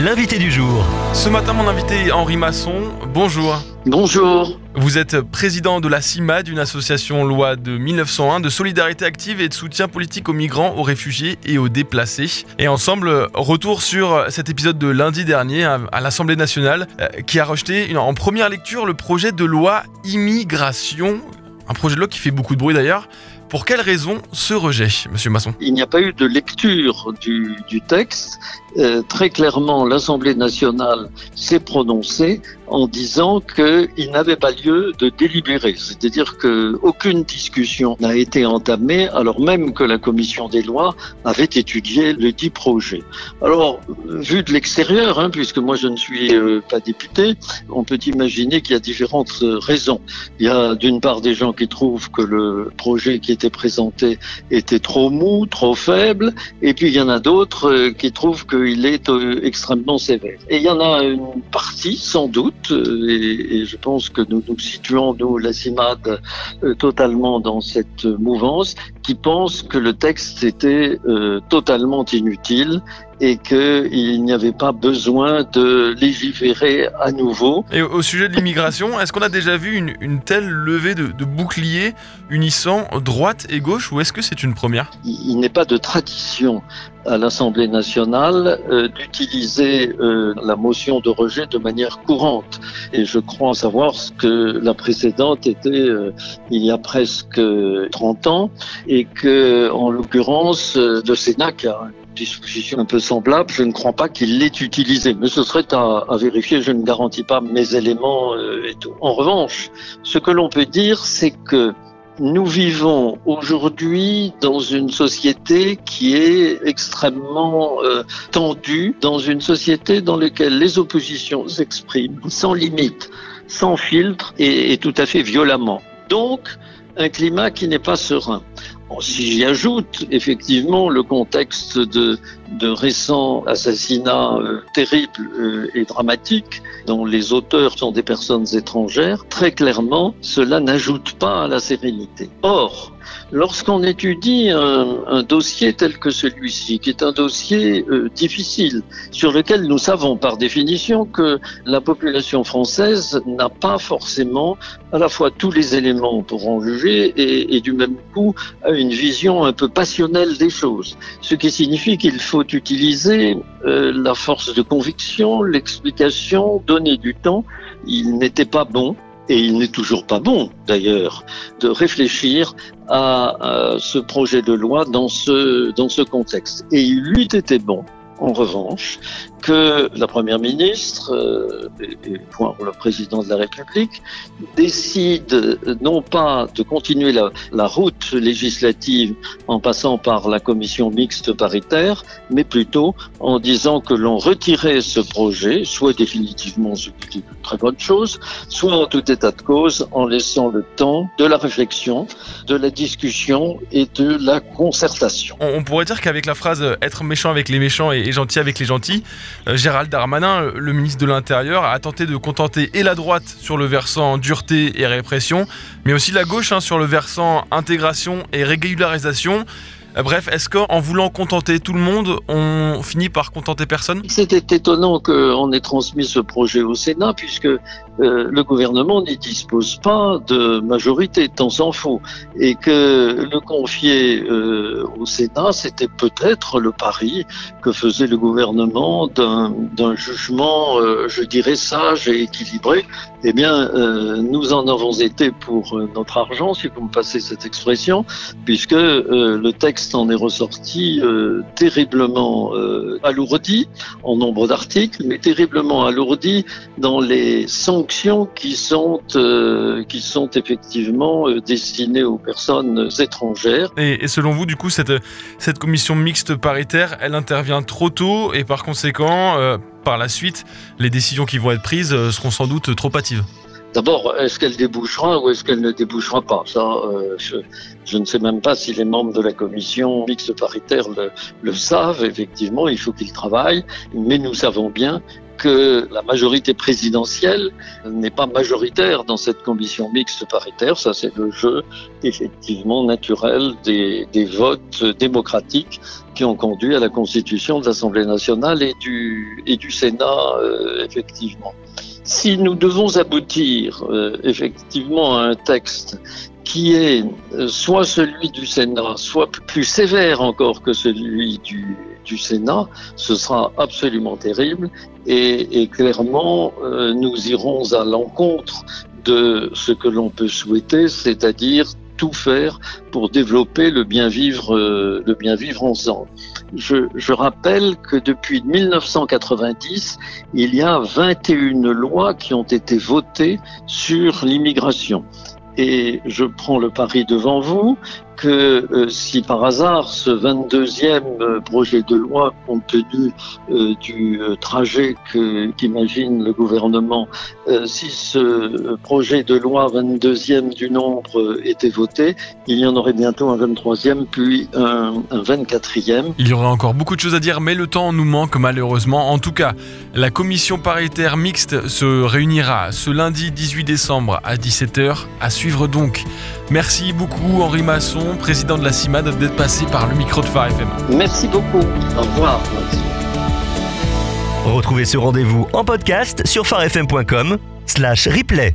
l'invité du jour. Ce matin, mon invité est Henri Masson. Bonjour. Bonjour. Vous êtes président de la CIMAD, une association loi de 1901 de solidarité active et de soutien politique aux migrants, aux réfugiés et aux déplacés. Et ensemble, retour sur cet épisode de lundi dernier à l'Assemblée nationale euh, qui a rejeté en première lecture le projet de loi immigration. Un projet de loi qui fait beaucoup de bruit d'ailleurs. Pour quelles raisons ce rejet, Monsieur Masson? Il n'y a pas eu de lecture du, texte. Euh, très clairement, l'Assemblée nationale s'est prononcée en disant qu'il n'avait pas lieu de délibérer, c'est-à-dire qu'aucune discussion n'a été entamée, alors même que la commission des lois avait étudié le dit projet. Alors, vu de l'extérieur, hein, puisque moi je ne suis euh, pas député, on peut imaginer qu'il y a différentes raisons. Il y a d'une part des gens qui trouvent que le projet qui était présenté était trop mou, trop faible, et puis il y en a d'autres euh, qui trouvent qu'il est euh, extrêmement sévère. Et il y en a une partie, sans doute, euh, et, je pense que nous nous situons, nous, la CIMAD, totalement dans cette mouvance, qui pense que le texte était totalement inutile et qu'il n'y avait pas besoin de légiférer à nouveau. Et au sujet de l'immigration, est-ce qu'on a déjà vu une, telle levée de, de, boucliers unissant droite et gauche ou est-ce que c'est une première? Il, n'est pas de tradition à l'Assemblée nationale euh, d'utiliser euh, la motion de rejet de manière courante. Et je crois savoir ce que la précédente était euh, il y a presque 30 ans et que, en l'occurrence, le Sénat qui a disposition un peu semblable, je ne crois pas qu'il l'ait utilisé. Mais ce serait à, vérifier, je ne garantis pas mes éléments euh, et tout. En revanche, ce que l'on peut dire, c'est que nous vivons aujourd'hui dans une société qui est extrêmement euh, tendue, dans une société dans laquelle les oppositions s'expriment sans limite, sans filtre et tout à fait violemment. Donc, un climat qui n'est pas serein. Si j'y ajoute effectivement le contexte de, récents assassinats euh, terribles euh, et dramatiques dont les auteurs sont des personnes étrangères, très clairement, cela n'ajoute pas à la sérénité. Or, lorsqu'on étudie un, dossier tel que celui-ci, qui est un dossier euh, difficile, sur lequel nous savons par définition que la population française n'a pas forcément à la fois tous les éléments pour en juger et, du même coup a une vision un peu passionnelle des choses, ce qui signifie qu'il faut utiliser euh, la force de conviction, l'explication, donner du temps. Il n'était pas bon et il n'est toujours pas bon d'ailleurs, de réfléchir à, ce projet de loi dans ce, dans ce contexte. Et il lui été bon, en revanche, que la Première ministre euh, et, le président de la République décide euh, non pas de continuer la, route législative en passant par la commission mixte paritaire, mais plutôt en disant que l'on retirait ce projet, soit définitivement, ce qui est une très bonne chose, soit en tout état de cause en laissant le temps de la réflexion, de la discussion et de la concertation. On, pourrait dire qu'avec la phrase être méchant avec les méchants et gentil avec les gentils, euh, Gérald Darmanin, euh, le ministre de l'Intérieur, a tenté de contenter et la droite sur le versant dureté et répression, mais aussi la gauche hein, sur le versant intégration et régularisation. Euh, bref, est-ce qu'en voulant contenter tout le monde, on finit par contenter personne? C'était étonnant qu'on ait transmis ce projet au Sénat, puisque euh, le gouvernement n'y dispose pas de majorité, tant s'en faut, et que le confier euh, au Sénat, c'était peut-être le pari que faisait le gouvernement d'un jugement, je dirais, sage et équilibré. Eh bien, nous en avons été pour notre argent, si vous me passez cette expression, puisque le texte en est ressorti euh, terriblement euh, alourdi en nombre d'articles, mais terriblement alourdi dans les sanctions qui sont euh, qui sont effectivement destinées aux personnes étrangères. Et, selon vous, du coup, cette cette commission mixte paritaire, elle intervient trop tôt et par conséquent, par la suite, les décisions qui vont être prises seront sans doute trop hâtives. D'abord, est-ce qu'elle débouchera ou est-ce qu'elle ne débouchera pas? Ça, euh, je, ne sais même pas si les membres de la commission mixte paritaire le, le savent. Effectivement, il faut qu'ils travaillent, mais nous savons bien que la majorité présidentielle n'est pas majoritaire dans cette commission mixte paritaire. Ça, c'est le jeu effectivement naturel des, votes démocratiques qui ont conduit à la constitution de l'Assemblée nationale et du, et du Sénat, euh, effectivement. Si nous devons aboutir euh, effectivement à un texte qui est euh, soit celui du Sénat, soit plus sévère encore que celui du, Sénat, ce sera absolument terrible et, et clairement euh, nous irons à l'encontre de ce que l'on peut souhaiter, c'est-à-dire tout faire pour développer le bien vivre, euh, le bien vivre ensemble. Je, je, rappelle que depuis 1990, il y a 21 lois qui ont été votées sur l'immigration. Et je prends le pari devant vous que euh, si par hasard ce 22e euh, projet de loi, compte tenu euh, du trajet qu'imagine le gouvernement, si ce projet de loi 22e du nombre était voté, il y en aurait bientôt un 23e, puis un, un 24e. Il y aurait encore beaucoup de choses à dire, mais le temps nous manque malheureusement. En tout cas, la commission paritaire mixte se réunira ce lundi 18 décembre à 17h. À suivre donc. Merci beaucoup Henri Masson, président de la CIMAD, d'être passé par le micro de Phare FM. Merci beaucoup. Au revoir. Retrouvez ce rendez-vous en podcast sur farfm.com slash replay.